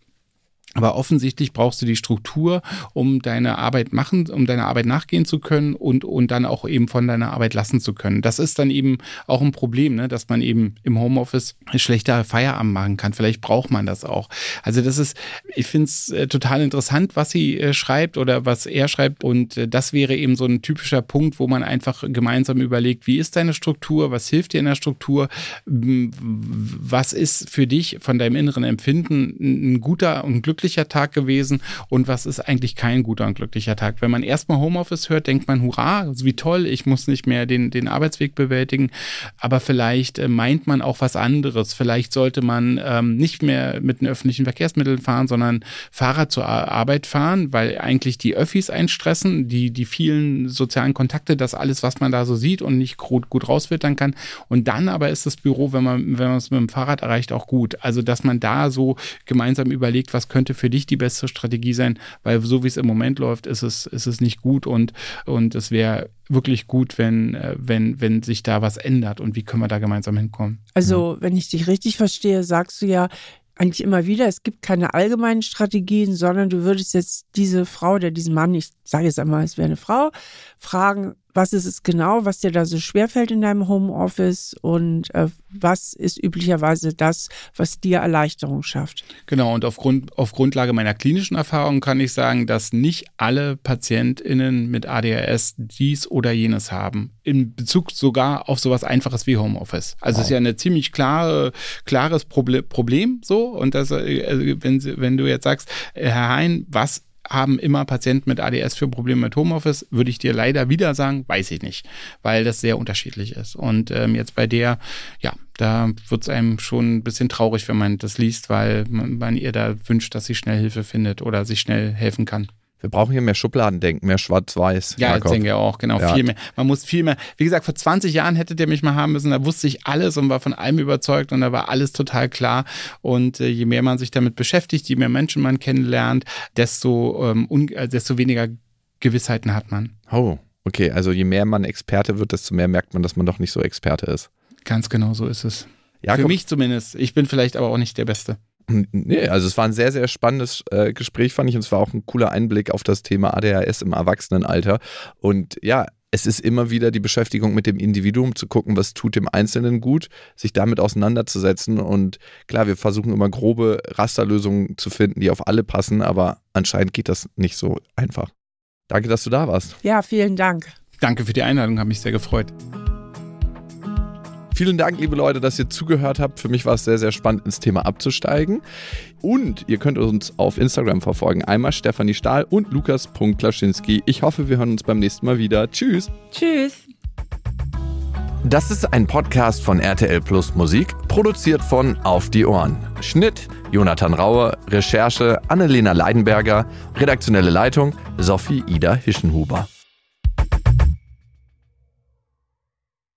Aber offensichtlich brauchst du die Struktur, um deine Arbeit machen, um deiner Arbeit nachgehen zu können und, und dann auch eben von deiner Arbeit lassen zu können. Das ist dann eben auch ein Problem, ne? dass man eben im Homeoffice schlechter Feierabend machen kann. Vielleicht braucht man das auch. Also das ist, ich finde es äh, total interessant, was sie äh, schreibt oder was er schreibt. Und äh, das wäre eben so ein typischer Punkt, wo man einfach gemeinsam überlegt, wie ist deine Struktur, was hilft dir in der Struktur, was ist für dich von deinem inneren Empfinden ein guter und glücklicher Tag gewesen und was ist eigentlich kein guter und glücklicher Tag. Wenn man erstmal Homeoffice hört, denkt man, hurra, wie toll, ich muss nicht mehr den, den Arbeitsweg bewältigen, aber vielleicht äh, meint man auch was anderes. Vielleicht sollte man ähm, nicht mehr mit den öffentlichen Verkehrsmitteln fahren, sondern Fahrrad zur Ar- Arbeit fahren, weil eigentlich die Öffis einstressen, die, die vielen sozialen Kontakte, das alles, was man da so sieht und nicht gut, gut rausfiltern kann. Und dann aber ist das Büro, wenn man, wenn man es mit dem Fahrrad erreicht, auch gut. Also, dass man da so gemeinsam überlegt, was könnte für dich die beste Strategie sein, weil so wie es im Moment läuft, ist es, ist es nicht gut und, und es wäre wirklich gut, wenn, äh, wenn, wenn sich da was ändert und wie können wir da gemeinsam hinkommen. Also, wenn ich dich richtig verstehe, sagst du ja eigentlich immer wieder, es gibt keine allgemeinen Strategien, sondern du würdest jetzt diese Frau oder diesen Mann, ich sage jetzt einmal, es wäre eine Frau, fragen, was ist es genau, was dir da so schwerfällt in deinem Homeoffice und äh, was ist üblicherweise das, was dir Erleichterung schafft? Genau, und aufgrund, auf Grundlage meiner klinischen Erfahrung kann ich sagen, dass nicht alle PatientInnen mit ADHS dies oder jenes haben. In Bezug sogar auf sowas Einfaches wie Homeoffice. Also es ist ja eine ziemlich klare, klares Proble Problem so. Und das, äh, wenn, Sie- wenn du jetzt sagst, äh, Herr Hein, was haben immer Patienten mit ADS für Probleme mit Homeoffice, würde ich dir leider wieder sagen, weiß ich nicht, weil das sehr unterschiedlich ist. Und ähm, jetzt bei der, ja, da wird es einem schon ein bisschen traurig, wenn man das liest, weil man, man ihr da wünscht, dass sie schnell Hilfe findet oder sich schnell helfen kann. Wir brauchen hier mehr Schubladendenken, mehr Schwarz-Weiß. Ja, Jakob. ich denke auch, genau, Ja. viel mehr. Man muss viel mehr. Wie gesagt, vor 20 Jahren hättet ihr mich mal haben müssen, da wusste ich alles und war von allem überzeugt und da war alles total klar. Und äh, je mehr man sich damit beschäftigt, je mehr Menschen man kennenlernt, desto, ähm, äh, desto weniger Gewissheiten hat man. Oh, okay. Also je mehr man Experte wird, desto mehr merkt man, dass man doch nicht so Experte ist. Ganz genau so ist es. Jakob, Für mich zumindest. Ich bin vielleicht aber auch nicht der Beste. Nee, also es war ein sehr, sehr spannendes äh, Gespräch, fand ich. Und es war auch ein cooler Einblick auf das Thema ADHS im Erwachsenenalter. Und ja, es ist immer wieder die Beschäftigung mit dem Individuum, zu gucken, was tut dem Einzelnen gut, sich damit auseinanderzusetzen. Und klar, wir versuchen immer grobe Rasterlösungen zu finden, die auf alle passen, aber anscheinend geht das nicht so einfach. Danke, dass du da warst. Ja, vielen Dank. Danke für die Einladung, habe mich sehr gefreut. Vielen Dank, liebe Leute, dass ihr zugehört habt. Für mich war es sehr, sehr spannend, ins Thema abzusteigen. Und ihr könnt uns auf Instagram verfolgen. Einmal Stefanie Stahl und Lukas.Klaschinski. Ich hoffe, wir hören uns beim nächsten Mal wieder. Tschüss. Tschüss. Das ist ein Podcast von RTL Plus Musik, produziert von Auf die Ohren. Schnitt Jonathan Raue, Recherche Annelena Leidenberger, redaktionelle Leitung Sophie Ida Hischenhuber.